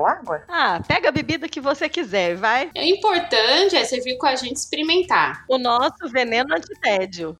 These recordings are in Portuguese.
ou água? Ah, pega a bebida que você quiser, vai. O importante é você vir com a gente experimentar. O nosso veneno antitédio.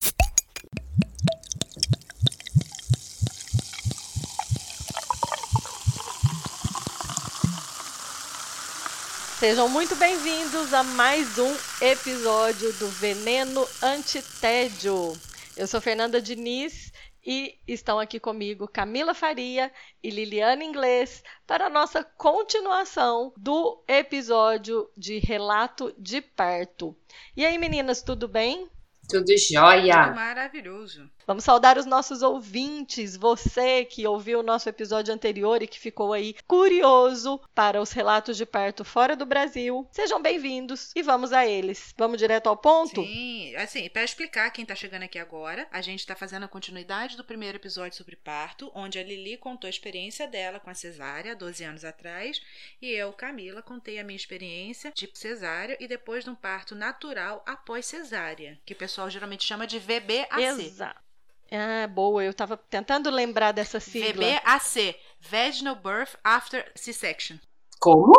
Sejam muito bem-vindos a mais um episódio do Veneno Antitédio. Eu sou Fernanda Diniz e estão aqui comigo Camila Faria e Liliana Inglês para a nossa continuação do episódio de Relato de Parto. E aí, meninas, tudo bem? Tudo jóia. Tudo maravilhoso. Vamos saudar os nossos ouvintes, você que ouviu o nosso episódio anterior e que ficou aí curioso para os relatos de parto fora do Brasil. Sejam bem-vindos e vamos a eles. Vamos direto ao ponto? Sim, assim, para explicar quem está chegando aqui agora, a gente está fazendo a continuidade do primeiro episódio sobre parto, onde a Lili contou a experiência dela com a cesárea 12 anos atrás, e eu, Camila, contei a minha experiência de cesárea e depois de um parto natural após cesárea, que o pessoal geralmente chama de VBAC. Exato. Ah, boa. Eu tava tentando lembrar dessa sigla. VBAC. Vaginal Birth After C-Section. Como?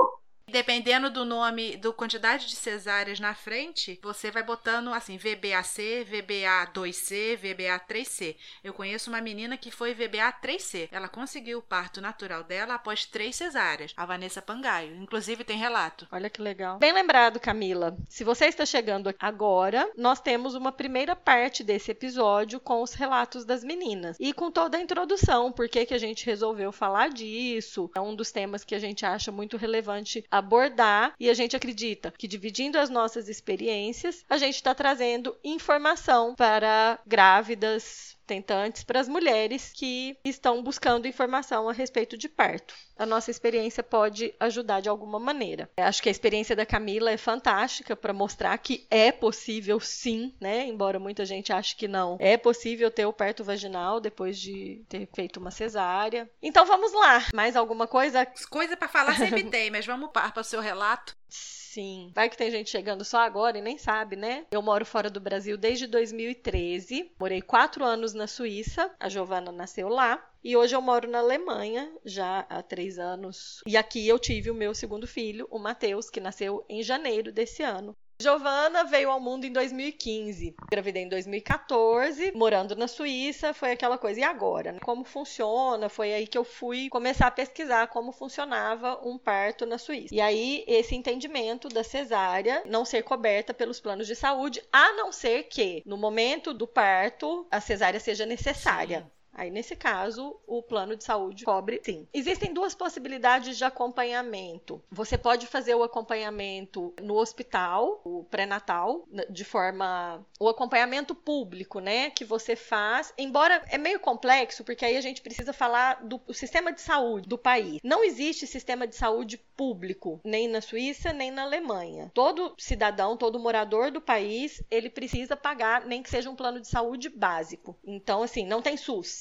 Dependendo do nome, do quantidade de cesáreas na frente, você vai botando assim, VBAC, VBA2C, VBA3C. Eu conheço uma menina que foi VBA3C. Ela conseguiu o parto natural dela após três cesáreas. A Vanessa Pangaio. Inclusive tem relato. Olha que legal. Bem lembrado, Camila. Se você está chegando agora, nós temos uma primeira parte desse episódio com os relatos das meninas. E com toda a introdução, por que a gente resolveu falar disso. É um dos temas que a gente acha muito relevante a abordar e a gente acredita que dividindo as nossas experiências, a gente está trazendo informação para grávidas, tentantes, para as mulheres que estão buscando informação a respeito de parto. A nossa experiência pode ajudar de alguma maneira. Eu acho que a experiência da Camila é fantástica para mostrar que é possível sim, né? Embora muita gente ache que não. É possível ter o parto vaginal depois de ter feito uma cesárea. Então vamos lá. Mais alguma coisa? Coisa para falar sempre tem, mas vamos para o seu relato. Sim. Vai que tem gente chegando só agora e nem sabe, né? Eu moro fora do Brasil desde 2013. Morei quatro anos na Suíça. A Giovana nasceu lá. E hoje eu moro na Alemanha, já há três anos. E aqui eu tive o meu segundo filho, o Matheus, que nasceu em janeiro desse ano. Giovana veio ao mundo em 2015. Gravidei em 2014, morando na Suíça, foi aquela coisa. E agora? Né? Como funciona? Foi aí que eu fui começar a pesquisar como funcionava um parto na Suíça. E aí, esse entendimento da cesárea não ser coberta pelos planos de saúde, a não ser que, no momento do parto, a cesárea seja necessária. Sim. Aí, nesse caso, o plano de saúde cobre sim. Existem duas possibilidades de acompanhamento. Você pode fazer o acompanhamento no hospital, o pré-natal, de forma. o acompanhamento público, né? Que você faz. Embora é meio complexo, porque aí a gente precisa falar do sistema de saúde do país. Não existe sistema de saúde público, nem na Suíça, nem na Alemanha. Todo cidadão, todo morador do país, ele precisa pagar, nem que seja um plano de saúde básico. Então, assim, não tem SUS.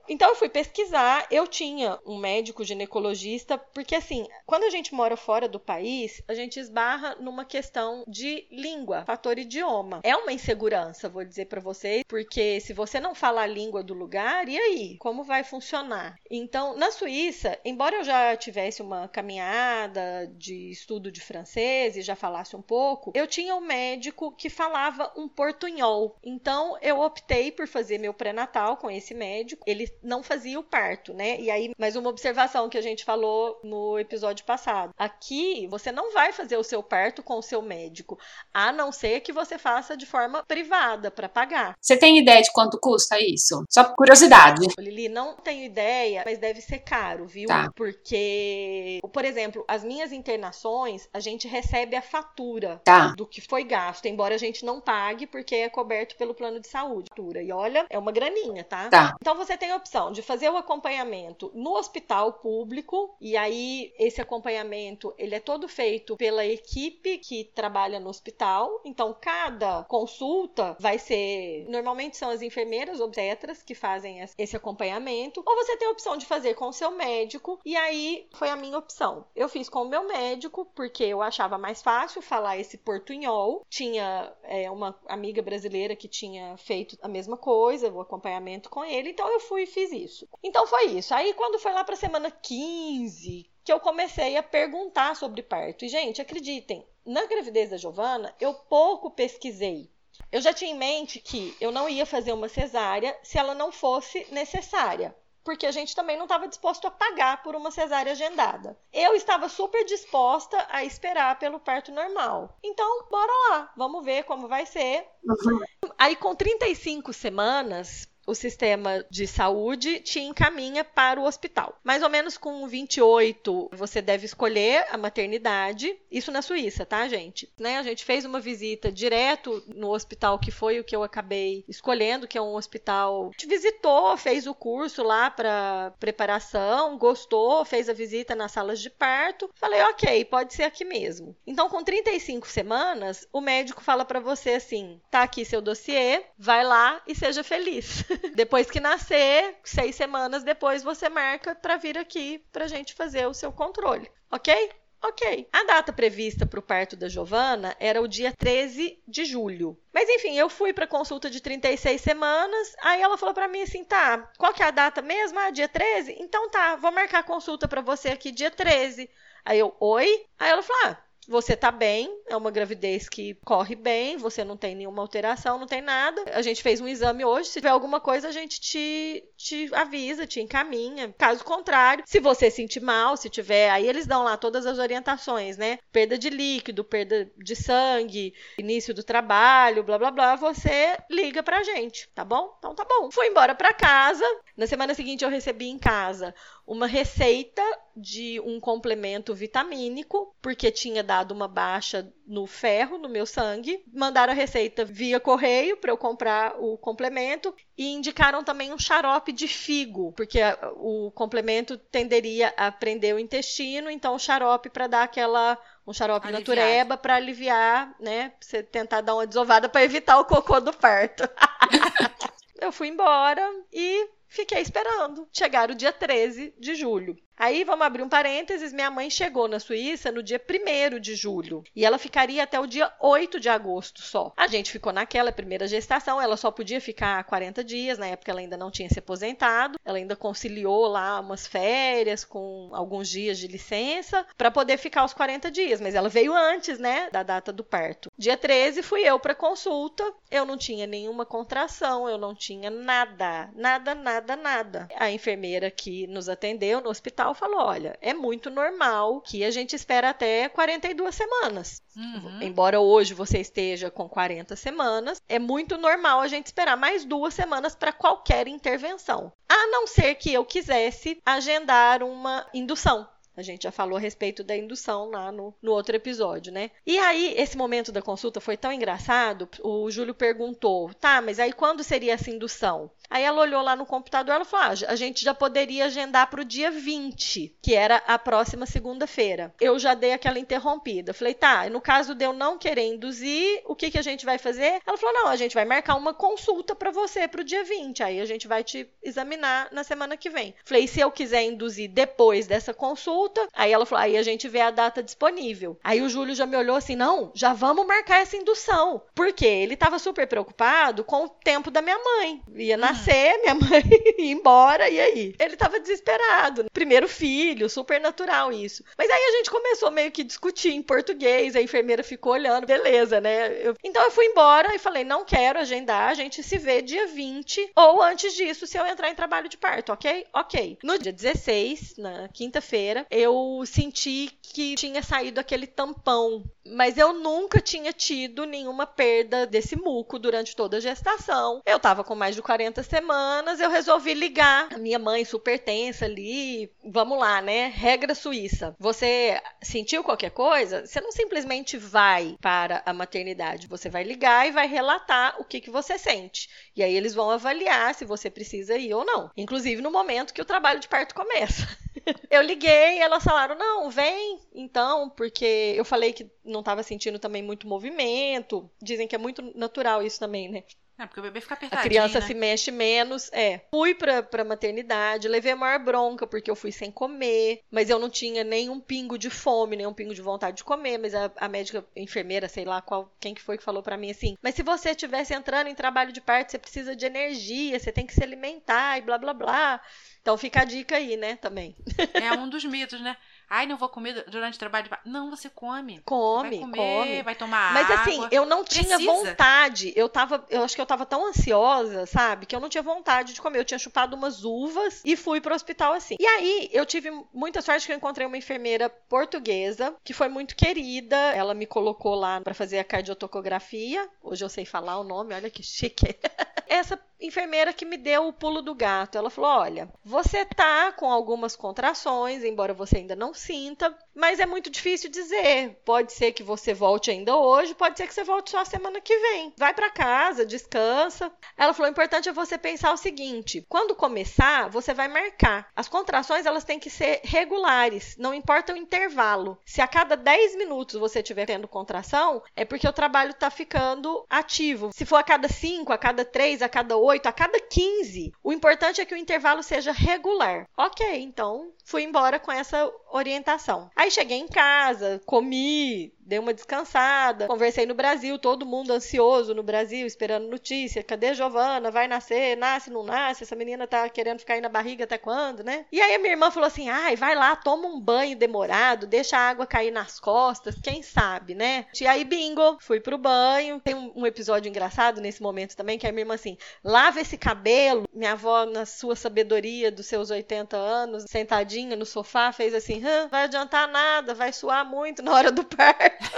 Então eu fui pesquisar, eu tinha um médico ginecologista, porque assim, quando a gente mora fora do país, a gente esbarra numa questão de língua, fator idioma. É uma insegurança, vou dizer para vocês, porque se você não fala a língua do lugar, e aí? Como vai funcionar? Então, na Suíça, embora eu já tivesse uma caminhada de estudo de francês e já falasse um pouco, eu tinha um médico que falava um portunhol. Então, eu optei por fazer meu pré-natal com esse médico ele não fazia o parto, né? E aí, mais uma observação que a gente falou no episódio passado. Aqui, você não vai fazer o seu parto com o seu médico, a não ser que você faça de forma privada para pagar. Você tem ideia de quanto custa isso? Só por curiosidade. Lili, não tenho ideia, mas deve ser caro, viu? Tá. Porque, por exemplo, as minhas internações, a gente recebe a fatura tá. do que foi gasto, embora a gente não pague porque é coberto pelo plano de saúde. E olha, é uma graninha, tá? Tá. Então você tem a opção de fazer o acompanhamento no hospital público, e aí esse acompanhamento ele é todo feito pela equipe que trabalha no hospital. Então, cada consulta vai ser. Normalmente são as enfermeiras obstetras que fazem esse acompanhamento. Ou você tem a opção de fazer com o seu médico, e aí foi a minha opção. Eu fiz com o meu médico, porque eu achava mais fácil falar esse portunhol. Tinha é, uma amiga brasileira que tinha feito a mesma coisa, o acompanhamento com ele, então eu fui fiz isso. Então foi isso. Aí quando foi lá para semana 15, que eu comecei a perguntar sobre parto. E gente, acreditem, na gravidez da Giovana, eu pouco pesquisei. Eu já tinha em mente que eu não ia fazer uma cesárea se ela não fosse necessária porque a gente também não estava disposto a pagar por uma cesárea agendada. Eu estava super disposta a esperar pelo parto normal. Então, bora lá, vamos ver como vai ser. Uhum. Aí, com 35 semanas, o sistema de saúde te encaminha para o hospital. Mais ou menos com 28, você deve escolher a maternidade. Isso na Suíça, tá, gente? Né? A gente fez uma visita direto no hospital que foi o que eu acabei escolhendo, que é um hospital. Te visitou, fez o curso lá para preparação, gostou, fez a visita nas salas de parto. Falei, ok, pode ser aqui mesmo. Então, com 35 semanas, o médico fala para você assim: tá aqui seu dossiê, vai lá e seja feliz. depois que nascer, seis semanas depois, você marca para vir aqui para a gente fazer o seu controle, ok? Ok. A data prevista para o parto da Giovana era o dia 13 de julho. Mas enfim, eu fui para consulta de 36 semanas. Aí ela falou para mim assim: tá, qual que é a data mesmo? Ah, dia 13? Então tá, vou marcar a consulta para você aqui dia 13. Aí eu, oi? Aí ela falou: ah, você tá bem, é uma gravidez que corre bem, você não tem nenhuma alteração, não tem nada. A gente fez um exame hoje, se tiver alguma coisa, a gente te, te avisa, te encaminha. Caso contrário, se você sentir mal, se tiver, aí eles dão lá todas as orientações, né? Perda de líquido, perda de sangue, início do trabalho, blá blá blá, você liga pra gente, tá bom? Então tá bom. Fui embora pra casa. Na semana seguinte eu recebi em casa uma receita de um complemento vitamínico, porque tinha dado uma baixa no ferro, no meu sangue. Mandaram a receita via correio para eu comprar o complemento e indicaram também um xarope de figo, porque o complemento tenderia a prender o intestino, então o xarope para dar aquela um xarope Aliviado. natureba para aliviar, né? Pra você tentar dar uma desovada para evitar o cocô do parto. eu fui embora e fiquei esperando chegar o dia 13 de julho. Aí vamos abrir um parênteses: minha mãe chegou na Suíça no dia 1 de julho e ela ficaria até o dia 8 de agosto só. A gente ficou naquela primeira gestação, ela só podia ficar 40 dias, na época ela ainda não tinha se aposentado, ela ainda conciliou lá umas férias com alguns dias de licença para poder ficar os 40 dias, mas ela veio antes, né, da data do parto. Dia 13 fui eu para consulta, eu não tinha nenhuma contração, eu não tinha nada, nada, nada, nada. A enfermeira que nos atendeu no hospital falou: olha, é muito normal que a gente espera até 42 semanas. Uhum. Embora hoje você esteja com 40 semanas, é muito normal a gente esperar mais duas semanas para qualquer intervenção. A não ser que eu quisesse agendar uma indução. A gente já falou a respeito da indução lá no, no outro episódio, né? E aí, esse momento da consulta foi tão engraçado. O Júlio perguntou: tá, mas aí quando seria essa indução? Aí ela olhou lá no computador e falou: ah, a gente já poderia agendar para o dia 20, que era a próxima segunda-feira. Eu já dei aquela interrompida. Falei: tá, no caso de eu não querer induzir, o que, que a gente vai fazer? Ela falou: não, a gente vai marcar uma consulta para você para o dia 20. Aí a gente vai te examinar na semana que vem. Falei: se eu quiser induzir depois dessa consulta, aí ela falou: aí a gente vê a data disponível. Aí o Júlio já me olhou assim: não, já vamos marcar essa indução. Porque ele estava super preocupado com o tempo da minha mãe. Ia nascer nascer, minha mãe ir embora, e aí? Ele tava desesperado. Primeiro filho, super natural isso. Mas aí a gente começou meio que discutir em português, a enfermeira ficou olhando, beleza, né? Eu... Então eu fui embora e falei, não quero agendar, a gente se vê dia 20 ou antes disso, se eu entrar em trabalho de parto, ok? Ok. No dia 16, na quinta-feira, eu senti que tinha saído aquele tampão. Mas eu nunca tinha tido nenhuma perda desse muco durante toda a gestação. Eu tava com mais de 40 semanas, eu resolvi ligar. A minha mãe super tensa ali. Vamos lá, né? Regra suíça. Você sentiu qualquer coisa? Você não simplesmente vai para a maternidade. Você vai ligar e vai relatar o que, que você sente. E aí eles vão avaliar se você precisa ir ou não. Inclusive no momento que o trabalho de parto começa. eu liguei elas falaram: não, vem então, porque eu falei que não estava sentindo também muito movimento. Dizem que é muito natural isso também, né? É, porque o bebê fica A apertadinho, criança né? se mexe menos. É. Fui pra, pra maternidade, levei a maior bronca, porque eu fui sem comer, mas eu não tinha nenhum pingo de fome, nenhum pingo de vontade de comer. Mas a, a médica, a enfermeira, sei lá qual, quem que foi que falou pra mim assim: Mas se você estivesse entrando em trabalho de parto, você precisa de energia, você tem que se alimentar e blá blá blá. Então fica a dica aí, né, também. É um dos mitos, né? Ai, não vou comer durante o trabalho de. Não, você come. Come, vai comer, come. vai tomar Mas água. assim, eu não tinha Precisa. vontade. Eu tava, eu acho que eu tava tão ansiosa, sabe, que eu não tinha vontade de comer. Eu tinha chupado umas uvas e fui pro hospital assim. E aí, eu tive muita sorte que eu encontrei uma enfermeira portuguesa que foi muito querida. Ela me colocou lá pra fazer a cardiotocografia. Hoje eu sei falar o nome, olha que chique. Essa enfermeira que me deu o pulo do gato. Ela falou: "Olha, você tá com algumas contrações, embora você ainda não sinta, mas é muito difícil dizer. Pode ser que você volte ainda hoje, pode ser que você volte só semana que vem. Vai pra casa, descansa. Ela falou: o importante é você pensar o seguinte: quando começar, você vai marcar. As contrações elas têm que ser regulares, não importa o intervalo. Se a cada 10 minutos você estiver tendo contração, é porque o trabalho tá ficando ativo. Se for a cada 5, a cada 3, a cada 8, a cada 15, o importante é que o intervalo seja regular. Ok, então fui embora com essa orientação. Aí cheguei em casa, comi, dei uma descansada, conversei no Brasil, todo mundo ansioso no Brasil, esperando notícia. Cadê Giovana? Vai nascer? Nasce, não nasce? Essa menina tá querendo ficar aí na barriga até quando, né? E aí a minha irmã falou assim: ai, vai lá, toma um banho demorado, deixa a água cair nas costas, quem sabe, né? E aí, bingo, fui pro banho. Tem um, episódio engraçado nesse momento também, que a minha irmã assim, lava esse cabelo. Minha avó, na sua sabedoria dos seus 80 anos, sentadinha no sofá, fez assim: "Hã, vai adiantar nada, vai suar muito na hora do parto.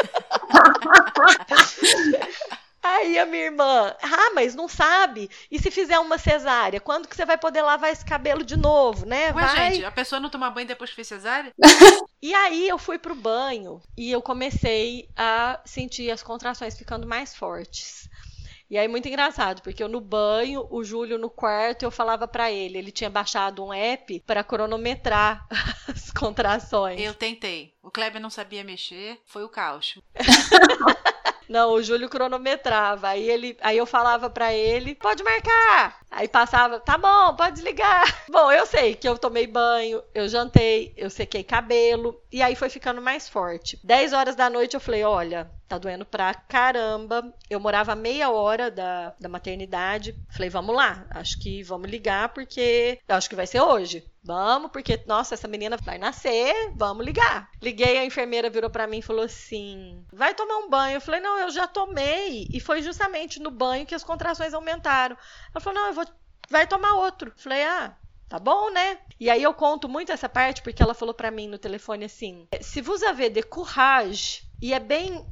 Aí a minha irmã, ah, mas não sabe. E se fizer uma cesárea, quando que você vai poder lavar esse cabelo de novo, né? Ué, vai. gente, a pessoa não toma banho depois que fez cesárea? E aí eu fui pro banho e eu comecei a sentir as contrações ficando mais fortes. E aí muito engraçado, porque eu no banho, o Júlio no quarto, eu falava pra ele, ele tinha baixado um app para cronometrar as contrações. Eu tentei. O Kleber não sabia mexer, foi o caos. Não, o Júlio cronometrava. Aí ele, aí eu falava pra ele, pode marcar. Aí passava, tá bom, pode desligar. Bom, eu sei que eu tomei banho, eu jantei, eu sequei cabelo e aí foi ficando mais forte. 10 horas da noite eu falei, olha, tá doendo pra caramba. Eu morava meia hora da, da maternidade. Falei, vamos lá, acho que vamos ligar porque acho que vai ser hoje. Vamos, porque, nossa, essa menina vai nascer, vamos ligar. Liguei, a enfermeira virou pra mim e falou assim: vai tomar um banho. Eu falei, não, eu já tomei. E foi justamente no banho que as contrações aumentaram. Ela falou, não, eu vou. Vai tomar outro. Eu falei, ah, Tá bom, né? E aí eu conto muito essa parte porque ela falou pra mim no telefone assim: se vous avez de courage, e é bem.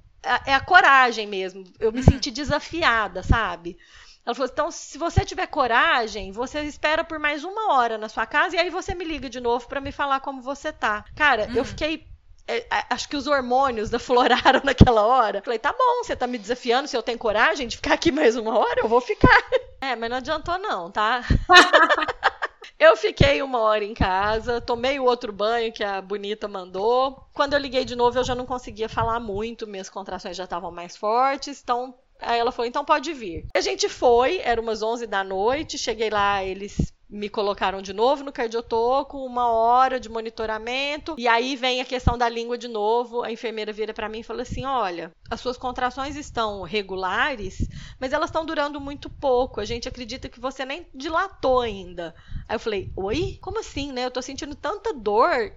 É a coragem mesmo. Eu me senti desafiada, sabe? Ela falou: então, se você tiver coragem, você espera por mais uma hora na sua casa e aí você me liga de novo pra me falar como você tá. Cara, eu fiquei. é, a- acho que os hormônios afloraram naquela hora. Falei, tá bom, você tá me desafiando, se eu tenho coragem de ficar aqui mais uma hora, eu vou ficar. É, mas não adiantou não, tá? Eu fiquei uma hora em casa, tomei o outro banho que a bonita mandou. Quando eu liguei de novo, eu já não conseguia falar muito, minhas contrações já estavam mais fortes, então aí ela falou: "Então pode vir". A gente foi, era umas 11 da noite, cheguei lá, eles me colocaram de novo no cardiotoco, uma hora de monitoramento, e aí vem a questão da língua de novo. A enfermeira vira para mim e fala assim: "Olha, as suas contrações estão regulares, mas elas estão durando muito pouco. A gente acredita que você nem dilatou ainda". Aí eu falei: "Oi? Como assim, né? Eu tô sentindo tanta dor.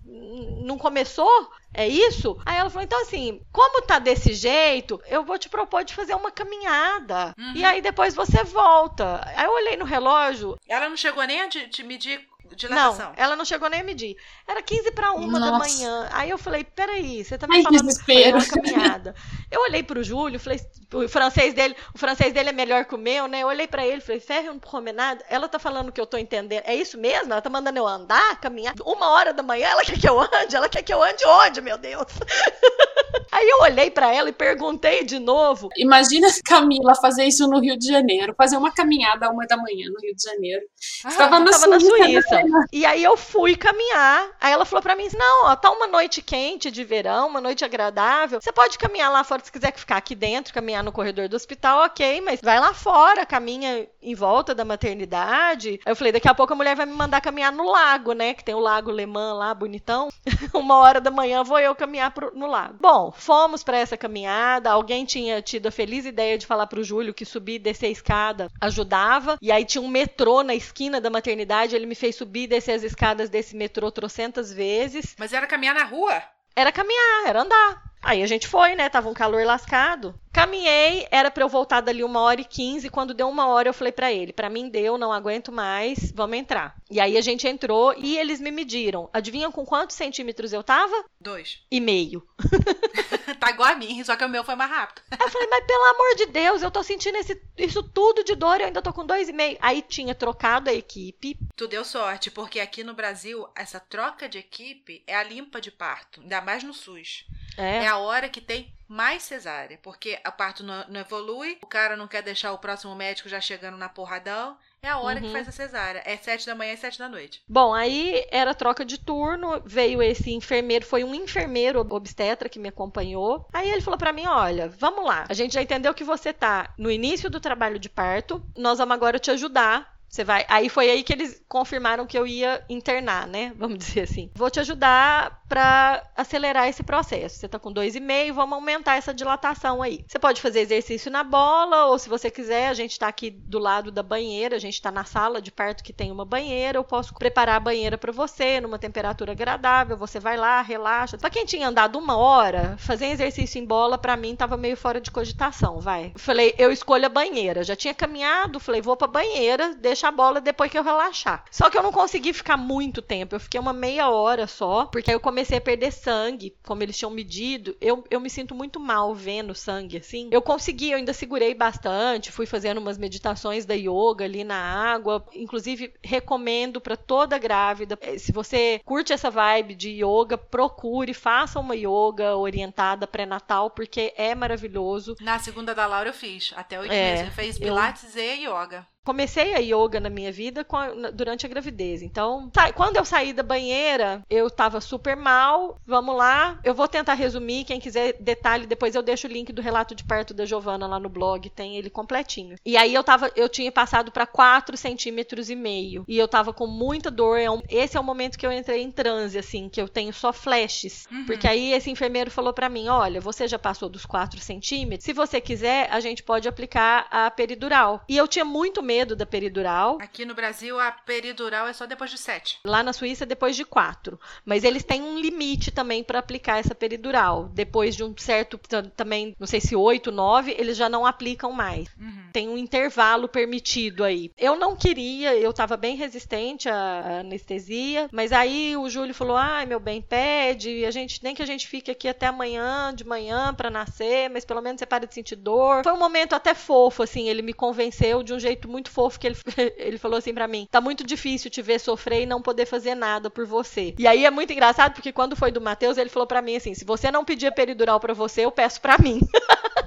Não começou? É isso?" Aí ela falou: "Então assim, como tá desse jeito, eu vou te propor de fazer uma caminhada. E aí depois você volta". Aí eu olhei no relógio, Ela não chegou nem a te, te medir dilatação. Não, ela não chegou nem a medir. Era 15 para uma da Nossa. manhã. Aí eu falei, peraí, você tá me Ai, falando que foi uma caminhada. Eu olhei pro Júlio, falei, o francês dele, o francês dele é melhor que o meu, né? Eu olhei pra ele, falei, ferre um promenade. Ela tá falando que eu tô entendendo. É isso mesmo? Ela tá mandando eu andar, caminhar? Uma hora da manhã, ela quer que eu ande? Ela quer que eu ande onde, meu Deus? Aí eu olhei pra ela e perguntei de novo. Imagina Camila fazer isso no Rio de Janeiro, fazer uma caminhada a uma da manhã no Rio de Janeiro. Ah, Estava na tava na Suíça. Suíça. E aí eu fui caminhar. Aí ela falou pra mim: não, ó, tá uma noite quente de verão, uma noite agradável. Você pode caminhar lá fora se quiser ficar aqui dentro, caminhar no corredor do hospital, ok, mas vai lá fora, caminha em volta da maternidade. Aí eu falei: daqui a pouco a mulher vai me mandar caminhar no lago, né? Que tem o lago Lemã lá, bonitão. uma hora da manhã vou eu caminhar pro- no lago. Bom, fomos pra essa caminhada. Alguém tinha tido a feliz ideia de falar pro Júlio que subir e descer a escada ajudava. E aí tinha um metrô na esquina da maternidade. Ele me fez subir e descer as escadas desse metrô trocentas vezes. Mas era caminhar na rua? Era caminhar, era andar. Aí a gente foi, né? Tava um calor lascado. Caminhei, era pra eu voltar dali uma hora e quinze. Quando deu uma hora, eu falei pra ele: pra mim deu, não aguento mais, vamos entrar. E aí a gente entrou e eles me mediram. Adivinham com quantos centímetros eu tava? Dois. E meio. tá igual a mim, só que o meu foi mais rápido. Eu falei, mas pelo amor de Deus, eu tô sentindo esse- isso tudo de dor e eu ainda tô com dois e meio. Aí tinha trocado a equipe. Tu deu sorte, porque aqui no Brasil, essa troca de equipe é a limpa de parto, ainda mais no SUS. É, É a hora que tem mais cesárea, porque o parto não, não evolui, o cara não quer deixar o próximo médico já chegando na porradão. É a hora que Uhum. faz a cesárea. É sete da manhã e sete da noite. Bom, aí era troca de turno, veio esse enfermeiro, foi um enfermeiro obstetra que me acompanhou. Aí ele falou pra mim, olha, vamos lá. A gente já entendeu que você tá no início do trabalho de parto, nós vamos agora te ajudar. Você vai. Aí foi aí que eles confirmaram que eu ia internar, né? Vamos dizer assim. Vou te ajudar pra acelerar esse processo. Você tá com dois e meio, vamos aumentar essa dilatação aí. Você pode fazer exercício na bola, ou se você quiser, a gente tá aqui do lado da banheira, a gente tá na sala de parto que tem uma banheira, eu posso preparar a banheira pra você numa temperatura agradável. Você vai lá, relaxa. Pra quem tinha andado uma hora, fazer exercício em bola pra mim tava meio fora de cogitação, vai. Falei, eu escolho a banheira. Já tinha caminhado, falei, vou pra banheira, deixa a bola depois que eu relaxar. Só que eu não consegui ficar muito tempo, eu fiquei uma meia hora só, porque aí eu comecei a perder sangue, como eles tinham medido. Eu, eu me sinto muito mal vendo sangue assim. Eu consegui, eu ainda segurei bastante, fui fazendo umas meditações da yoga ali na água. Inclusive, recomendo pra toda grávida, eh, se você curte essa vibe de yoga, procure, faça uma yoga orientada pré-natal, porque é maravilhoso. Na segunda da Laura eu fiz, até oito É, meses. Eu fez eu- pilates e yoga. Comecei a yoga na minha vida a- durante a gravidez. Então, quando eu saí da banheira, eu tava super mal. Vamos lá, eu vou tentar resumir. Quem quiser detalhe, depois eu deixo o link do relato de parto da Giovana lá no blog, tem ele completinho. E aí eu tava, eu tinha passado para 4 centímetros e meio e eu tava com muita dor. É um- esse é o momento que eu entrei em transe, assim, que eu tenho só flashes, porque aí esse enfermeiro falou para mim, olha, você já passou dos 4 centímetros. Se você quiser, a gente pode aplicar a peridural. E eu tinha muito medo da peridural. Aqui no Brasil, a peridural é só depois de sete. Lá na Suíça, depois de quatro. Mas eles têm um limite também para aplicar essa peridural. Depois de um certo, também, não sei se oito, nove, eles já não aplicam mais. Tem um intervalo permitido aí. Eu não queria, eu estava bem resistente à à anestesia, mas aí o Júlio falou: ai, meu bem, pede, a gente, nem que a gente fique aqui até amanhã, de manhã, para nascer, mas pelo menos você para de sentir dor. Foi um momento até fofo, assim, ele me convenceu de um jeito muito fofo, que ele, ele falou assim para mim: tá muito difícil te ver sofrer e não poder fazer nada por você. E aí é muito engraçado, porque quando foi do Matheus, ele falou para mim assim: se você não pedir peridural para você, eu peço para mim.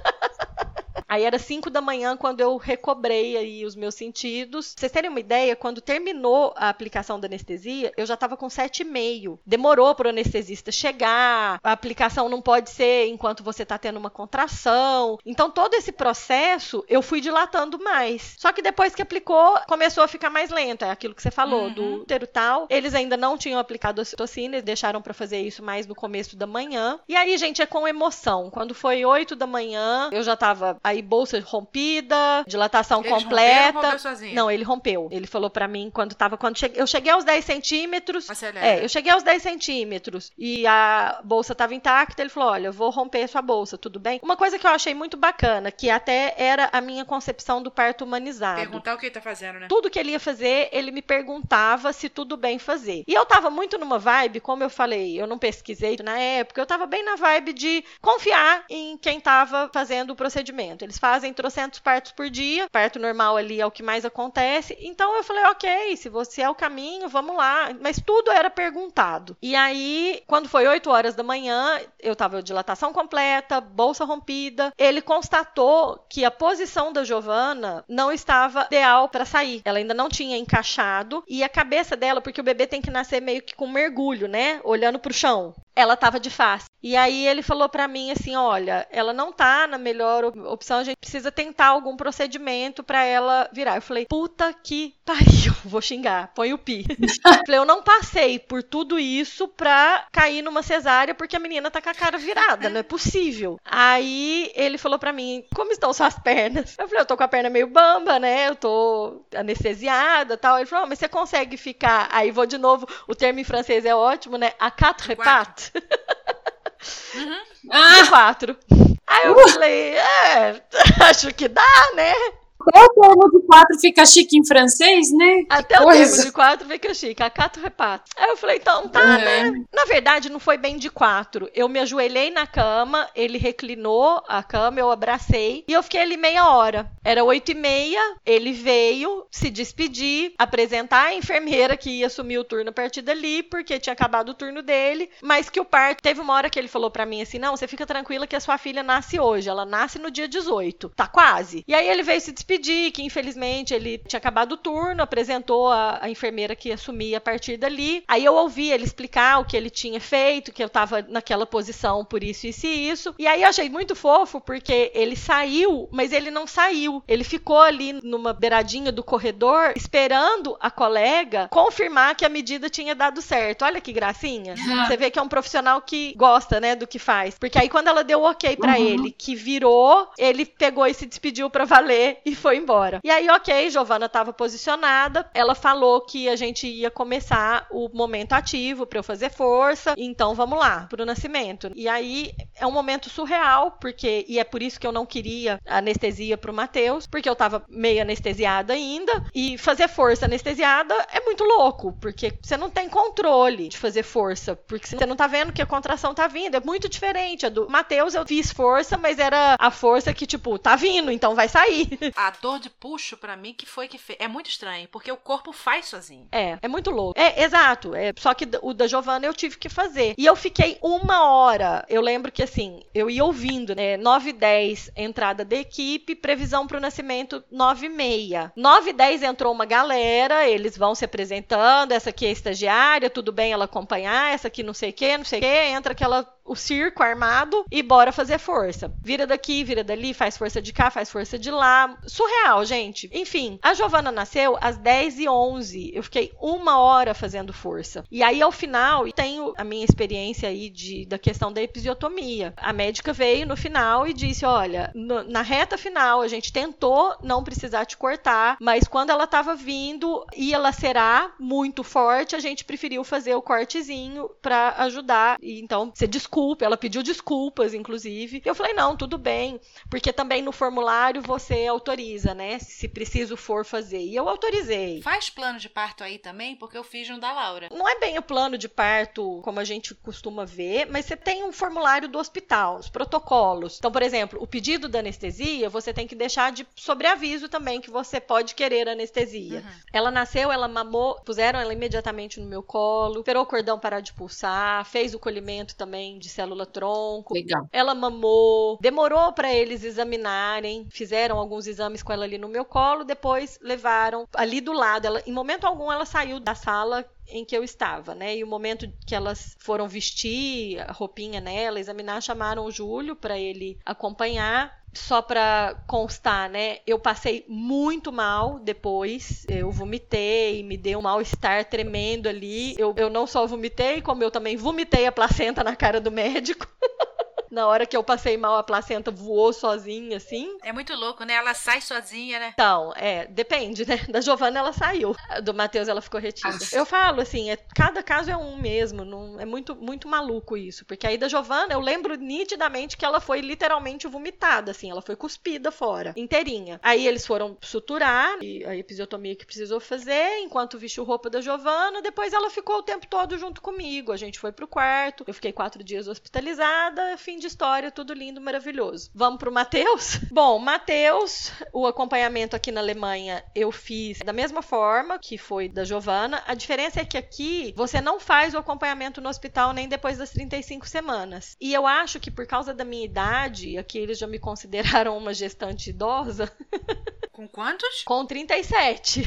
Aí era 5 da manhã quando eu recobrei aí os meus sentidos. Pra vocês terem uma ideia, quando terminou a aplicação da anestesia, eu já estava com 7,5. Demorou para o anestesista chegar. A aplicação não pode ser enquanto você está tendo uma contração. Então todo esse processo eu fui dilatando mais. Só que depois que aplicou, começou a ficar mais lento. É aquilo que você falou do útero e tal. Eles ainda não tinham aplicado a ocitocina, eles deixaram para fazer isso mais no começo da manhã. E aí, gente, é com emoção. Quando foi 8 da manhã, eu já tava aí Aí bolsa rompida, dilatação Eles completa. ou? Não, ele rompeu. Ele falou pra mim quando tava. Quando cheguei, eu cheguei aos 10 centímetros. Acelera. É, eu cheguei aos 10 centímetros e a bolsa tava intacta. Ele falou: Olha, eu vou romper a sua bolsa, tudo bem? Uma coisa que eu achei muito bacana, que até era a minha concepção do parto humanizado. Perguntar o que ele tá fazendo, né? Tudo que ele ia fazer, ele me perguntava se tudo bem fazer. E eu tava muito numa vibe, como eu falei, eu não pesquisei na época, eu tava bem na vibe de confiar em quem tava fazendo o procedimento. Eles fazem trocentos partos por dia, parto normal ali é o que mais acontece. Então eu falei, ok, se você é o caminho, vamos lá. Mas tudo era perguntado. E aí, quando foi 8 horas da manhã, eu tava dilatação completa, bolsa rompida. Ele constatou que a posição da Giovana não estava ideal para sair. Ela ainda não tinha encaixado e a cabeça dela, porque o bebê tem que nascer meio que com mergulho, né? Olhando pro chão. Ela tava de face. E aí ele falou para mim assim, olha, ela não tá na melhor op- opção, a gente precisa tentar algum procedimento para ela virar. Eu falei, puta que pariu, vou xingar, põe o pi. falei, eu não passei por tudo isso pra cair numa cesárea porque a menina tá com a cara virada, não é possível. Aí ele falou para mim, como estão suas pernas? Eu falei, eu tô com a perna meio bamba, né? Eu tô anestesiada, tal. Ele falou, "Ah, mas você consegue ficar? Aí vou de novo, o termo em francês é ótimo, né? A quatre pattes. Ah, De quatro. Aí eu falei, é, acho que dá, né? até o termo de quatro fica chique em francês, né? Até o termo de quatro fica chique, a quatro reparte. Aí eu falei, então tá, É. né? Verdade, não foi bem de quatro. Eu me ajoelhei na cama, ele reclinou a cama, eu abracei e eu fiquei ali meia hora. Era oito e meia, ele veio se despedir, apresentar a enfermeira que ia assumir o turno a partir dali, porque tinha acabado o turno dele, mas que o parto... Teve uma hora que ele falou pra mim assim, não, você fica tranquila que a sua filha nasce hoje, ela nasce no dia 18, tá quase. E aí ele veio se despedir, que infelizmente ele tinha acabado o turno, apresentou a, a enfermeira que assumia a partir dali. Aí eu ouvi ele explicar o que ele tinha feito, que eu tava naquela posição por isso, isso e isso. E aí eu achei muito fofo, porque ele saiu, mas ele não saiu. Ele ficou ali numa beiradinha do corredor, esperando a colega confirmar que a medida tinha dado certo. Olha que gracinha. Você vê que é um profissional que gosta, né, do que faz. Porque aí quando ela deu o ok pra Uhum. ele, que virou, ele pegou e se despediu pra valer e foi embora. E aí, ok, Giovana tava posicionada, ela falou que a gente ia começar o momento ativo pra eu fazer força, então vamos lá, pro nascimento. E aí é um momento surreal, porque e é por isso que eu não queria anestesia pro Matheus, porque eu tava meio anestesiada ainda, e fazer força anestesiada é muito louco, porque você não tem controle de fazer força, porque você não tá vendo que a contração tá vindo, é muito diferente. A do Matheus eu fiz força, mas era a força que, tipo, tá vindo, então vai sair. A dor de puxo, pra mim, que foi que fez. É muito estranho, porque o corpo faz sozinho. É, é muito louco. É, exato. É, só que o da Giovana eu tive que fazer. E eu fiquei uma hora. Eu lembro que assim, eu ia ouvindo, né? 9 e 10, entrada da equipe, previsão pro nascimento 9 e meia. 9 e 10 entrou uma galera, eles vão se apresentando. Essa aqui é estagiária, tudo bem ela acompanhar, essa aqui não sei o que, não sei o que. Entra aquela o circo armado e bora fazer força. Vira daqui, vira dali, faz força de cá, faz força de lá. Surreal, gente. Enfim, a Giovana nasceu às 10 e 11. Eu fiquei uma hora fazendo força. E aí, ao final, tenho a minha experiência aí de, da questão da episiotomia. A médica veio no final e disse: Olha, no- na reta final, a gente tentou não precisar te cortar, mas quando ela tava vindo, ia lacerar muito forte, a gente preferiu fazer o cortezinho pra ajudar. E então, você desculpa, ela pediu desculpas, inclusive. Eu falei: Não, tudo bem, porque também no formulário você autoriza, né? Se preciso for fazer. E eu autorizei. Faz plano de parto aí também, porque eu fiz um da Laura. Não é bem o plano de parto como a gente costuma ver, mas você tem um formulário do hospital, os protocolos. Então, por exemplo, o pedido da anestesia, você tem que deixar de sobreaviso também que você pode querer anestesia. Uhum. Ela nasceu, ela mamou, puseram ela imediatamente no meu colo, esperou o cordão parar de pulsar, fez o colhimento também de célula tronco. Legal. Ela mamou, demorou para eles examinarem, fizeram alguns exames com ela ali no meu colo, depois levaram ali do lado. Ela, em momento algum ela saiu da sala em que eu estava, né? E o momento que elas foram vestir a roupinha nela, examinar, chamaram o Júlio para ele acompanhar. Só para constar, né? Eu passei muito mal depois. Eu vomitei, me deu um mal-estar tremendo ali. Eu, eu não só vomitei, como eu também vomitei a placenta na cara do médico. Na hora que eu passei mal, a placenta voou sozinha, assim. É muito louco, né? Ela sai sozinha, né? Então, é, depende, né? Da Giovana ela saiu. Do Matheus ela ficou retida. Aff. Eu falo assim, é, cada caso é um mesmo. Não, é muito, muito maluco isso. Porque aí da Giovana, eu lembro nitidamente que ela foi literalmente vomitada, assim. Ela foi cuspida fora, inteirinha. Aí eles foram suturar, e a episiotomia que precisou fazer, enquanto vestiu roupa da Giovana. Depois ela ficou o tempo todo junto comigo. A gente foi pro quarto. Eu fiquei quatro dias hospitalizada. Fim de história, tudo lindo, maravilhoso. Vamos pro Matheus? Bom, Matheus, o acompanhamento aqui na Alemanha eu fiz da mesma forma que foi da Giovana. A diferença é que aqui você não faz o acompanhamento no hospital nem depois das 35 semanas. E eu acho que por causa da minha idade, aqui eles já me consideraram uma gestante idosa, Com quantos? com 37.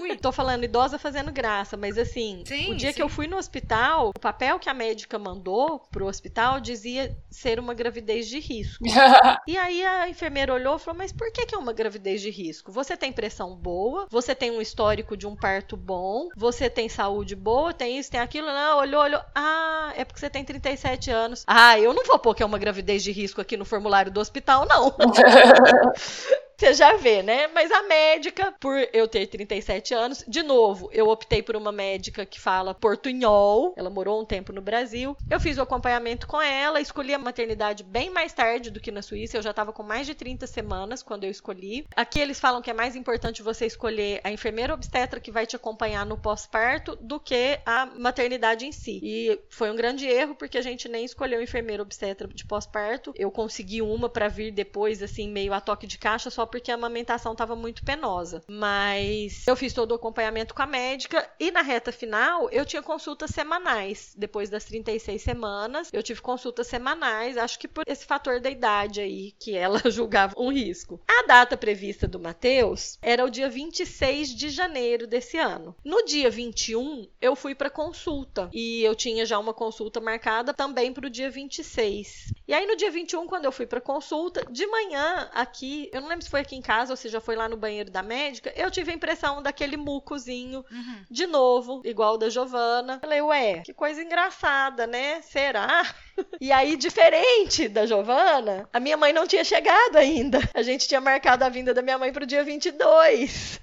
Ui. Tô falando idosa fazendo graça, mas assim, Sim, o dia que sim. eu fui no hospital, o papel que a médica mandou pro hospital dizia ser uma gravidez de risco. E aí a enfermeira olhou e falou: Mas por que, que é uma gravidez de risco? Você tem pressão boa, você tem um histórico de um parto bom, você tem saúde boa, tem isso, tem aquilo. Não, olhou, olhou. Ah, é porque você tem 37 anos. Ah, eu não vou pôr que é uma gravidez de risco aqui no formulário do hospital, não. Você já vê, né? Mas a médica, por eu ter 37 anos, de novo, eu optei por uma médica que fala portunhol. Ela morou um tempo no Brasil. Eu fiz o acompanhamento com ela, escolhi a maternidade bem mais tarde do que na Suíça. Eu já estava com mais de 30 semanas quando eu escolhi. Aqui eles falam que é mais importante você escolher a enfermeira obstetra que vai te acompanhar no pós-parto do que a maternidade em si. E foi um grande erro porque a gente nem escolheu enfermeira obstetra de pós-parto. Eu consegui uma para vir depois, assim, meio a toque de caixa, só porque a amamentação estava muito penosa. Mas eu fiz todo o acompanhamento com a médica e na reta final eu tinha consultas semanais. Depois das 36 semanas, eu tive consultas semanais, acho que por esse fator da idade aí que ela julgava um risco. A data prevista do Matheus era o dia 26 de janeiro desse ano. No dia 21, eu fui para consulta e eu tinha já uma consulta marcada também para o dia 26. E aí no dia 21, quando eu fui para consulta, de manhã aqui, eu não lembro se foi aqui em casa ou se já foi lá no banheiro da médica, eu tive a impressão daquele mucozinho Uhum. de novo, igual o da Giovana. Falei, ué, que coisa engraçada, né? Será? E aí, diferente da Giovana, a minha mãe não tinha chegado ainda. A gente tinha marcado a vinda da minha mãe pro dia 22.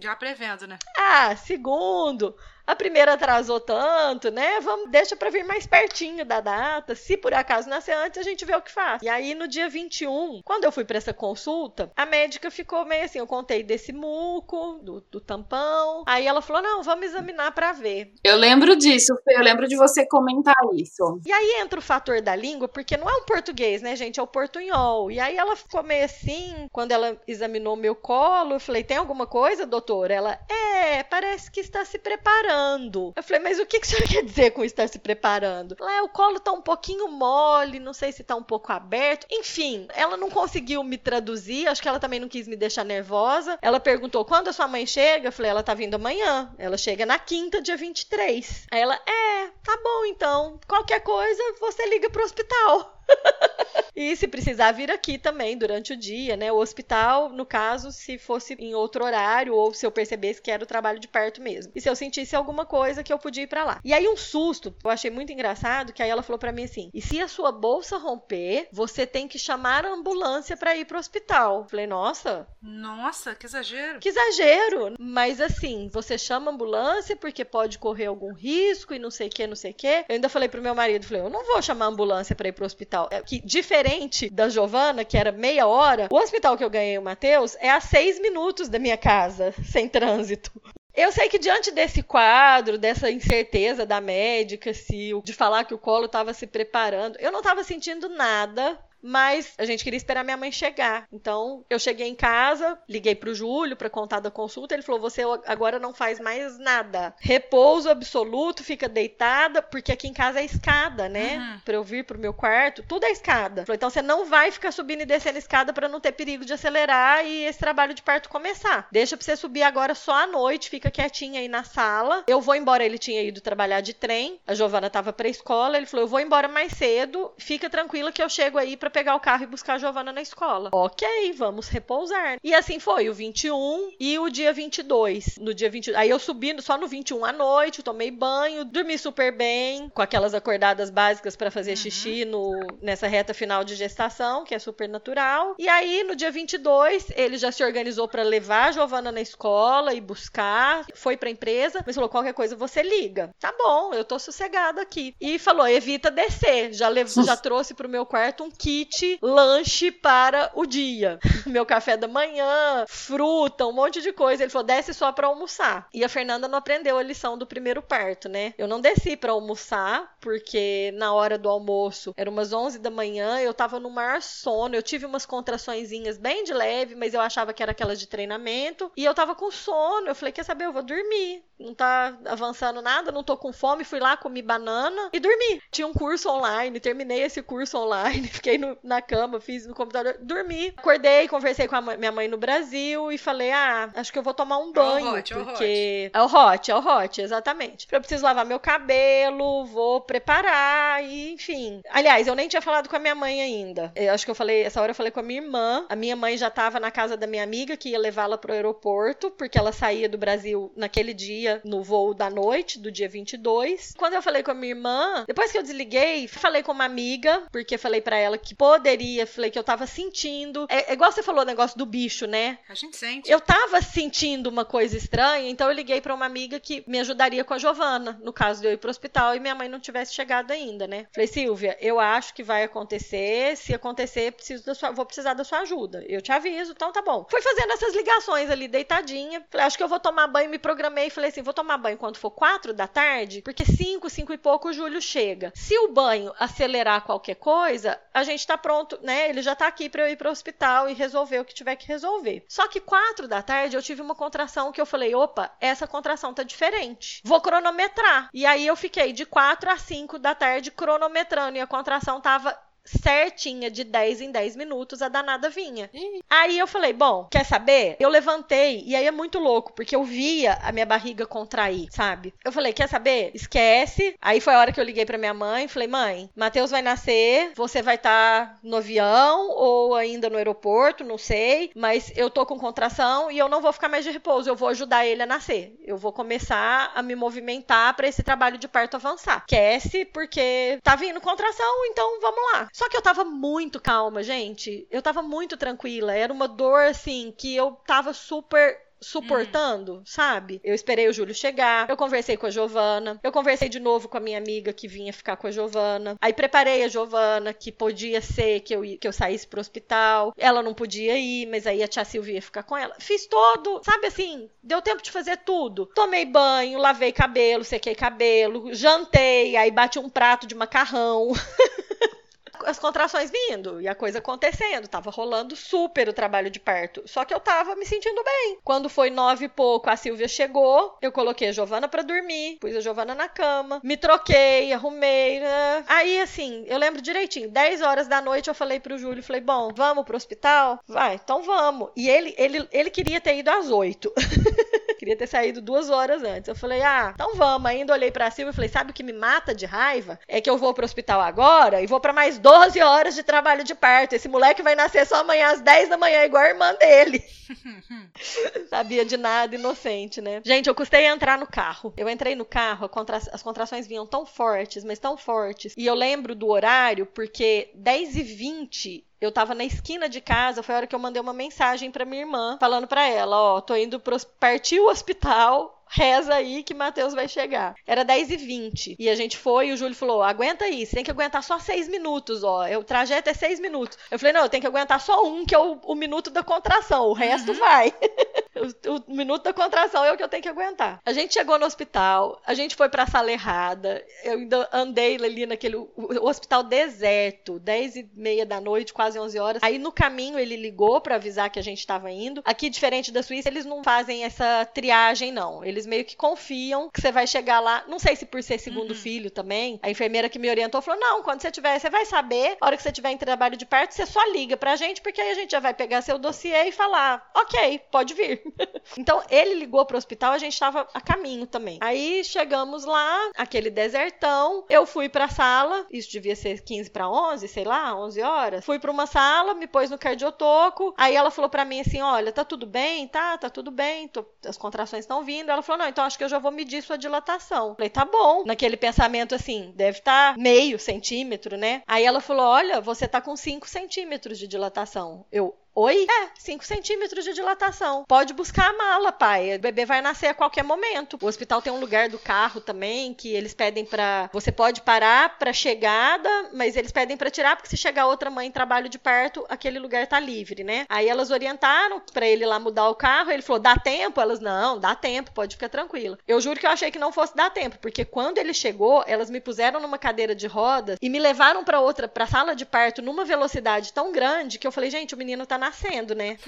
Já prevendo, né? Ah, segundo. A primeira atrasou tanto, né? Vamos, deixa pra vir mais pertinho da data. Se por acaso nascer antes, a gente vê o que faz. E aí, no dia 21, quando eu fui pra essa consulta, a médica ficou meio assim: eu contei desse muco, do, do tampão. Aí ela falou: não, vamos examinar pra ver. Eu lembro disso, eu lembro de você comentar isso. E aí entra o fator da língua, porque não é um português, né, gente? É o portunhol. E aí ela ficou meio assim, quando ela examinou meu colo, eu falei: tem alguma coisa, doutora? Ela, é, parece que está se preparando. Eu falei, mas o que, que a quer dizer com estar se preparando? Ela, é, o colo tá um pouquinho mole, não sei se tá um pouco aberto. Enfim, ela não conseguiu me traduzir, acho que ela também não quis me deixar nervosa. Ela perguntou, quando a sua mãe chega? Eu falei, ela tá vindo amanhã. Ela chega na quinta, dia 23. Aí ela, é, tá bom então. Qualquer coisa, você liga pro hospital. E se precisar vir aqui também durante o dia, né? O hospital, no caso, se fosse em outro horário ou se eu percebesse que era o trabalho de parto mesmo. E se eu sentisse alguma coisa que eu podia ir pra lá. E aí um susto, eu achei muito engraçado, que aí ela falou pra mim assim: "E se a sua bolsa romper, você tem que chamar a ambulância pra ir pro hospital". Eu Falei: "Nossa, Nossa, que exagero. que exagero! Mas assim, você chama a ambulância porque pode correr algum risco e não sei o que, não sei o que. Eu ainda falei pro meu marido, falei, eu não vou chamar a ambulância pra ir pro hospital. É que diferente da Giovana, que era meia hora, o hospital que eu ganhei o Matheus é a seis minutos da minha casa, sem trânsito. Eu sei que diante desse quadro, dessa incerteza da médica, se de falar que o colo estava se preparando, eu não estava sentindo nada. Mas a gente queria esperar minha mãe chegar. Então, eu cheguei em casa, liguei pro Júlio para contar da consulta. Ele falou: Você agora não faz mais nada. Repouso absoluto, fica deitada, porque aqui em casa é escada, né? Uhum. Pra eu vir pro meu quarto, tudo é escada. Falou: Então você não vai ficar subindo e descendo a escada para não ter perigo de acelerar e esse trabalho de parto começar. Deixa pra você subir agora só à noite, fica quietinha aí na sala. Eu vou embora. Ele tinha ido trabalhar de trem, a Giovana tava pra escola. Ele falou: Eu vou embora mais cedo, fica tranquila que eu chego aí pra pegar o carro e buscar a Giovana na escola. Ok, vamos repousar. E assim foi, o 21 e o dia 22. No dia 20, aí eu subindo só no 21 à noite, tomei banho, dormi super bem, com aquelas acordadas básicas para fazer xixi no, nessa reta final de gestação, que é super natural. E aí no dia 22, ele já se organizou para levar a Giovana na escola e buscar, foi pra empresa, mas falou qualquer coisa você liga. Tá bom, eu tô sossegada aqui. E falou, evita descer. Já levou, já trouxe pro meu quarto um kit lanche para o dia. meu café da manhã, fruta, um monte de coisa. Ele falou, desce só para almoçar. E a Fernanda não aprendeu a lição do primeiro parto, né? Eu não desci para almoçar, porque na hora do almoço, era umas 11 da manhã, eu tava no maior sono, eu tive umas contraçõezinhas bem de leve, mas eu achava que era aquelas de treinamento, e eu tava com sono. Eu falei, quer saber, eu vou dormir. Não tá avançando nada, não tô com fome, fui lá, comi banana e dormi. Tinha um curso online, terminei esse curso online, fiquei no, na cama, fiz no computador, dormi. Acordei, conversei com a minha mãe no Brasil e falei: "Ah, acho que eu vou tomar um banho, é o hot, porque é o hot, é o hot, exatamente. Eu preciso lavar meu cabelo, vou preparar e, enfim. Aliás, eu nem tinha falado com a minha mãe ainda. Eu acho que eu falei, essa hora eu falei com a minha irmã. A minha mãe já tava na casa da minha amiga que ia levá-la pro aeroporto, porque ela saía do Brasil naquele dia no voo da noite, do dia 22. Quando eu falei com a minha irmã, depois que eu desliguei, falei com uma amiga, porque falei para ela que poderia, falei que eu tava sentindo. É, é igual você falou o negócio do bicho, né? A gente sente. Eu tava sentindo uma coisa estranha, então eu liguei para uma amiga que me ajudaria com a Giovana, no caso de eu ir pro hospital e minha mãe não tivesse chegado ainda, né? Falei, Silvia, eu acho que vai acontecer. Se acontecer, preciso da sua, vou precisar da sua ajuda. Eu te aviso, então tá bom. Fui fazendo essas ligações ali, deitadinha. Falei, acho que eu vou tomar banho, me programei. Falei assim, vou tomar banho quando for quatro da tarde, porque cinco, cinco e pouco o Júlio chega. Se o banho acelerar qualquer coisa, a gente tá pronto, né? Ele já tá aqui para eu ir pro hospital e resolver o que tiver que resolver. Só que quatro da tarde eu tive uma contração que eu falei, opa, essa contração tá diferente. Vou cronometrar. E aí eu fiquei de quatro a cinco da tarde cronometrando e a contração tava certinha de 10 em 10 minutos, a danada vinha. Aí eu falei, bom, quer saber? Eu levantei, e aí é muito louco, porque eu via a minha barriga contrair, sabe? Eu falei, quer saber? Esquece. Aí foi a hora que eu liguei pra minha mãe, falei, mãe, Matheus vai nascer, você vai estar tá no avião ou ainda no aeroporto, não sei, mas eu tô com contração e eu não vou ficar mais de repouso, eu vou ajudar ele a nascer. Eu vou começar a me movimentar para esse trabalho de parto avançar. Esquece, porque tá vindo contração, então vamos lá. Só que eu tava muito calma, gente. Eu tava muito tranquila. Era uma dor, assim, que eu tava super suportando, uhum. sabe? Eu esperei o Júlio chegar, eu conversei com a Giovana, eu conversei de novo com a minha amiga que vinha ficar com a Giovana. Aí preparei a Giovana, que podia ser que eu, que eu saísse pro hospital. Ela não podia ir, mas aí a tia Silvia ia ficar com ela. Fiz todo, sabe assim, deu tempo de fazer tudo. Tomei banho, lavei cabelo, sequei cabelo, jantei, aí bati um prato de macarrão. as contrações vindo e a coisa acontecendo. Tava rolando super o trabalho de parto. Só que eu tava me sentindo bem. Quando foi nove e pouco, a Silvia chegou. Eu coloquei a Giovana para dormir, pus a Giovana na cama, me troquei, arrumei. Né? Aí, assim, eu lembro direitinho. Dez horas da noite eu falei pro Júlio, falei, bom, vamos pro hospital? Vai, então vamos. E ele, ele, ele queria ter ido às oito. queria ter saído duas horas antes. Eu falei, ah, então vamos. Ainda olhei pra Silvia e falei, sabe o que me mata de raiva? É que eu vou pro hospital agora e vou para mais 12 horas de trabalho de parto. Esse moleque vai nascer só amanhã às 10 da manhã, igual a irmã dele. Sabia de nada, inocente, né? Gente, eu custei entrar no carro. Eu entrei no carro, contra... as contrações vinham tão fortes, mas tão fortes. E eu lembro do horário, porque 10 e 20 eu tava na esquina de casa, foi a hora que eu mandei uma mensagem para minha irmã, falando para ela, ó, tô indo pro partir o hospital, reza aí que Matheus vai chegar. Era 10 e 20 e a gente foi e o Júlio falou: aguenta aí, você tem que aguentar só 6 minutos, ó. O trajeto é 6 minutos. Eu falei: não, eu tenho que aguentar só um, que é o, o minuto da contração, o resto uhum. vai. o, o, minuto da contração é o que eu tenho que aguentar. A gente chegou no hospital, a gente foi pra sala errada, eu ainda andei ali naquele o, o hospital deserto, 10 e meia da noite, quase 11 horas. Aí no caminho ele ligou para avisar que a gente estava indo. Aqui, diferente da Suíça, eles não fazem essa triagem, não. Eles eles meio que confiam que você vai chegar lá. Não sei se por ser segundo uhum. filho também. A enfermeira que me orientou falou: não, quando você tiver, você vai saber. A hora que você tiver em trabalho de parto, você só liga pra gente, porque aí a gente já vai pegar seu dossiê e falar: ok, pode vir. então ele ligou pro hospital, a gente estava a caminho também. Aí chegamos lá, aquele desertão. Eu fui pra sala, isso devia ser 15 para 11, sei lá, 11 horas. Fui para uma sala, me pôs no cardiotoco. Aí ela falou para mim assim: "Olha, tá tudo bem? Tá, tá tudo bem. Tô, as contrações estão vindo". Ela falou: "Não, então acho que eu já vou medir sua dilatação". Falei: "Tá bom". Naquele pensamento assim, deve estar tá meio centímetro, né? Aí ela falou: "Olha, você tá com 5 centímetros de dilatação". Eu, Oi? É, 5 centímetros de dilatação. Pode buscar a mala, pai. O bebê vai nascer a qualquer momento. O hospital tem um lugar do carro também que eles pedem para Você pode parar para chegada, mas eles pedem para tirar, porque se chegar outra mãe em trabalho de parto, aquele lugar tá livre, né? Aí elas orientaram para ele lá mudar o carro. Ele falou: dá tempo? Elas, não, dá tempo, pode ficar tranquila. Eu juro que eu achei que não fosse dar tempo, porque quando ele chegou, elas me puseram numa cadeira de rodas e me levaram para outra, pra sala de parto numa velocidade tão grande que eu falei: gente, o menino tá nascendo, né?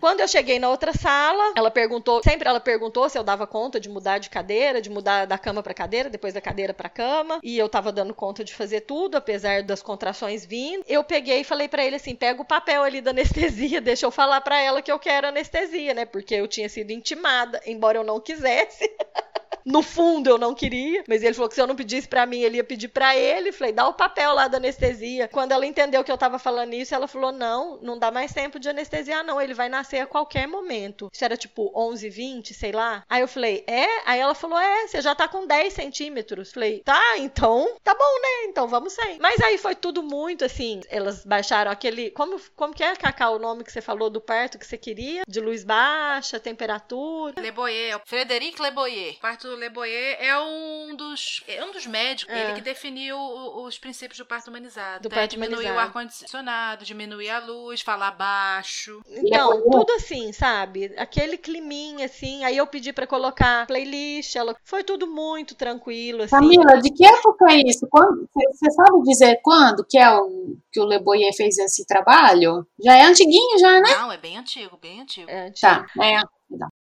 Quando eu cheguei na outra sala, ela perguntou, sempre ela perguntou se eu dava conta de mudar de cadeira, de mudar da cama para cadeira, depois da cadeira para cama, e eu tava dando conta de fazer tudo, apesar das contrações vindo. Eu peguei e falei para ele assim: "Pega o papel ali da anestesia, deixa eu falar para ela que eu quero anestesia, né? Porque eu tinha sido intimada, embora eu não quisesse. No fundo eu não queria, mas ele falou que se eu não pedisse para mim, ele ia pedir para ele. Falei, dá o papel lá da anestesia. Quando ela entendeu que eu tava falando isso, ela falou: "Não, não dá mais tempo de anestesiar não, ele vai nascer a qualquer momento". Isso era tipo 11, 20, sei lá. Aí eu falei: "É?". Aí ela falou: "É, você já tá com 10 centímetros". Falei: "Tá, então, tá bom, né? Então vamos sair". Mas aí foi tudo muito assim, elas baixaram aquele, como como que é, Cacau, o nome que você falou do parto que você queria? De luz baixa, temperatura. Le Boyer, Frederic Le Boyer. Parto Le Boyer é um dos, é um dos médicos, É. ele que definiu os princípios do parto humanizado. Do né? parto diminuir humanizado. o ar-condicionado, diminuir a luz, falar baixo. Então, comum. tudo assim, sabe? Aquele climinha assim. Aí eu pedi pra colocar playlist, ela foi tudo muito tranquilo assim. Camila, de que época é isso? Quando- Você sabe dizer quando que é o que o Le Boyer fez esse trabalho? Já é antiguinho já, né? Não, é bem antigo, bem antigo. É, antigo. Tá, é.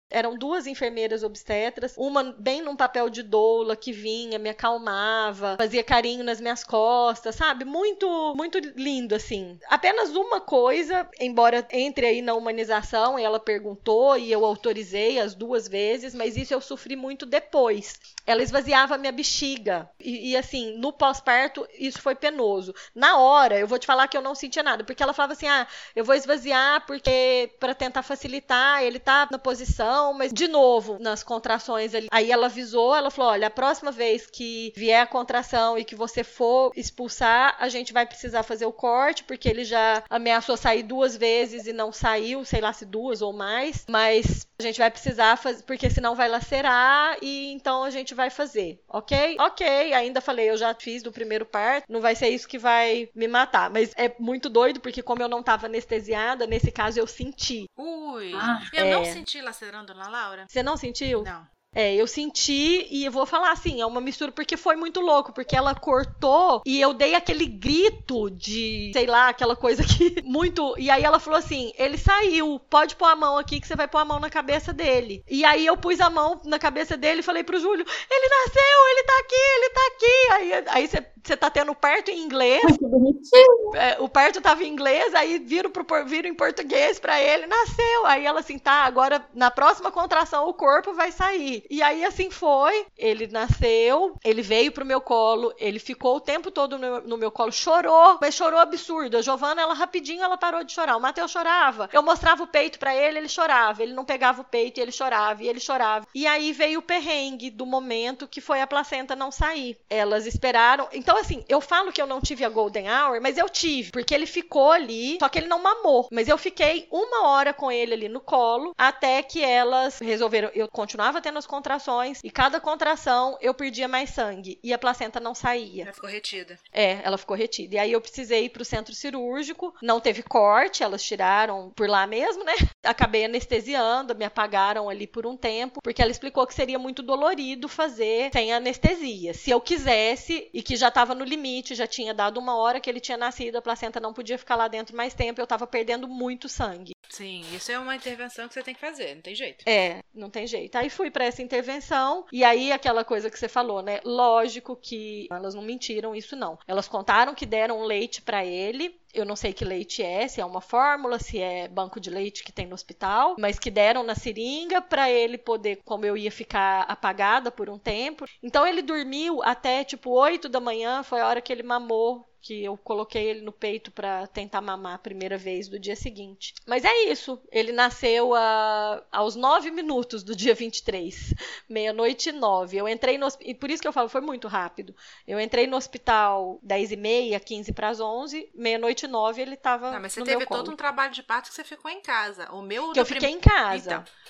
Eram duas enfermeiras obstetras, uma bem num papel de doula que vinha, me acalmava, fazia carinho nas minhas costas, sabe? Muito, muito lindo assim. Apenas uma coisa, embora entre aí na humanização, ela perguntou e eu autorizei as duas vezes, mas isso eu sofri muito depois. Ela esvaziava minha bexiga. E, e, assim, no pós-parto, isso foi penoso. Na hora, eu vou te falar que eu não sentia nada, porque ela falava assim: ah, eu vou esvaziar porque para tentar facilitar, ele tá na posição, mas de novo, nas contrações ali. Aí ela avisou, ela falou: olha, a próxima vez que vier a contração e que você for expulsar, a gente vai precisar fazer o corte, porque ele já ameaçou sair duas vezes e não saiu, sei lá se duas ou mais, mas a gente vai precisar fazer, porque senão vai lacerar e então a gente vai fazer, ok? Ok, ainda falei, eu já fiz do primeiro parto, não vai ser isso que vai me matar, mas é muito doido porque como eu não tava anestesiada, nesse caso eu senti. Ui, Ah, eu é. não senti lacerando na Laura? Você não sentiu? Não. É, eu senti e eu vou falar assim, é uma mistura porque foi muito louco, porque ela cortou e eu dei aquele grito de, sei lá, aquela coisa que muito, e aí ela falou assim: "Ele saiu, pode pôr a mão aqui que você vai pôr a mão na cabeça dele". E aí eu pus a mão na cabeça dele e falei pro Júlio: "Ele nasceu, ele tá aqui, ele tá aqui". Aí aí você você tá tendo parto em inglês, Que bonitinho. é, o parto tava em inglês, aí viram, pro, viram em português pra ele, nasceu. Aí ela assim, tá, agora na próxima contração o corpo vai sair. E aí assim foi, ele nasceu, ele veio pro meu colo, ele ficou o tempo todo no, no meu colo, chorou, mas chorou absurdo. A Giovana, ela rapidinho, ela parou de chorar. O Matheus chorava. Eu mostrava o peito pra ele, ele chorava. Ele não pegava o peito e ele chorava, e ele chorava. E aí veio o perrengue do momento que foi a placenta não sair. Elas esperaram. Então, assim, eu falo que eu não tive a Golden Hour, mas eu tive, porque ele ficou ali, só que ele não mamou. Mas eu fiquei uma hora com ele ali no colo, até que elas resolveram. Eu continuava tendo as contrações, e cada contração eu perdia mais sangue, e a placenta não saía. Ela ficou retida. É, ela ficou retida. E aí eu precisei ir pro centro cirúrgico, não teve corte, elas tiraram por lá mesmo, né? Acabei anestesiando, me apagaram ali por um tempo, porque ela explicou que seria muito dolorido fazer sem anestesia. Se eu quisesse e que já tava no limite, já tinha dado uma hora que ele tinha nascido, a placenta não podia ficar lá dentro mais tempo, eu tava perdendo muito sangue. Sim, isso é uma intervenção que você tem que fazer, não tem jeito. É, não tem jeito. Aí fui para essa intervenção e aí aquela coisa que você falou, né? Lógico que elas não mentiram isso não. Elas contaram que deram leite para ele eu não sei que leite é, se é uma fórmula, se é banco de leite que tem no hospital, mas que deram na seringa para ele poder, como eu ia ficar apagada por um tempo. Então ele dormiu até tipo 8 da manhã, foi a hora que ele mamou que eu coloquei ele no peito para tentar mamar a primeira vez do dia seguinte. Mas é isso. Ele nasceu a, aos nove minutos do dia 23, meia-noite e nove. Eu entrei no e por isso que eu falo, foi muito rápido. Eu entrei no hospital 10 e meia, 15 para as 11, meia-noite e nove ele estava Não, mas você no teve todo um trabalho de parto que você ficou em casa. O meu Que do eu fiquei prim- em casa.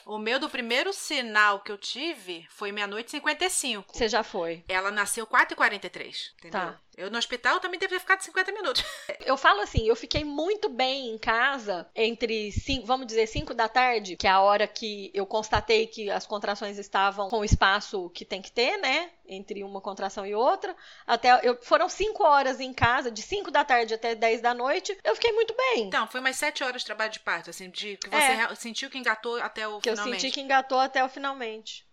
Então, o meu do primeiro sinal que eu tive foi meia-noite e 55. Você já foi. Ela nasceu 4h43, entendeu? Tá. Eu no hospital também deveria ficar de 50 minutos. Eu falo assim, eu fiquei muito bem em casa entre, cinco, vamos dizer, 5 da tarde, que é a hora que eu constatei que as contrações estavam com o espaço que tem que ter, né? Entre uma contração e outra. Até eu, foram 5 horas em casa, de 5 da tarde até 10 da noite. Eu fiquei muito bem. Então, foi umas 7 horas de trabalho de parto, assim, de que você É. sentiu que engatou até o que eu finalmente. senti que engatou até o finalmente.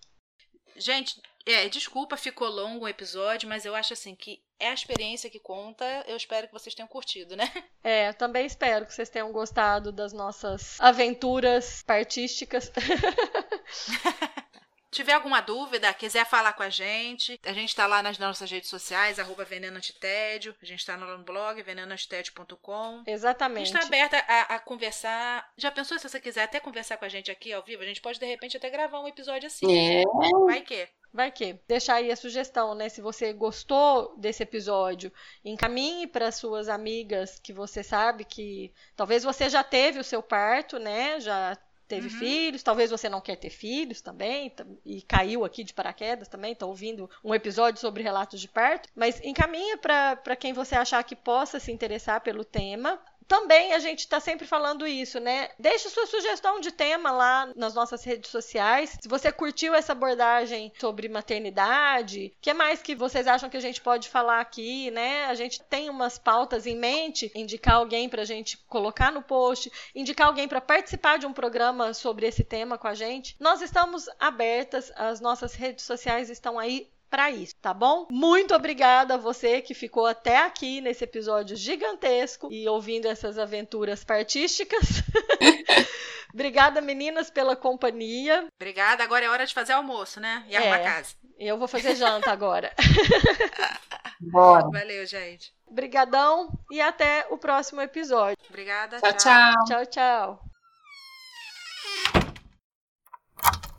Gente, é, desculpa, ficou longo o episódio, mas eu acho assim que é a experiência que conta. Eu espero que vocês tenham curtido, né? É, também espero que vocês tenham gostado das nossas aventuras partísticas. Tiver alguma dúvida, quiser falar com a gente, a gente tá lá nas nossas redes sociais, arroba Veneno Antitédio, a gente tá no blog venenoantitédio.com. A Exatamente. gente tá aberta a, a conversar. Já pensou se você quiser até conversar com a gente aqui ao vivo? A gente pode, de repente, até gravar um episódio assim. É, Vai que. Vai que deixar aí a sugestão, né? Se você gostou desse episódio, encaminhe para suas amigas que você sabe que talvez você já teve o seu parto, né? Já teve Uhum. filhos, talvez você não quer ter filhos também tam- e caiu aqui de paraquedas também, tá ouvindo um episódio sobre relatos de parto, mas encaminha para quem você achar que possa se interessar pelo tema. Também a gente está sempre falando isso, né? Deixe sua sugestão de tema lá nas nossas redes sociais. Se você curtiu essa abordagem sobre maternidade, o que mais que vocês acham que a gente pode falar aqui, né? A gente tem umas pautas em mente, indicar alguém para a gente colocar no post, indicar alguém para participar de um programa sobre esse tema com a gente. Nós estamos abertas, as nossas redes sociais estão aí para isso, tá bom? Muito obrigada a você que ficou até aqui nesse episódio gigantesco e ouvindo essas aventuras partísticas. obrigada, meninas, pela companhia. Obrigada. Agora é hora de fazer almoço, né? E arrumar é, casa. Eu vou fazer janta agora. Bora. Valeu, gente. Obrigadão e até o próximo episódio. Obrigada. Tchau, tchau. Tchau, tchau. tchau.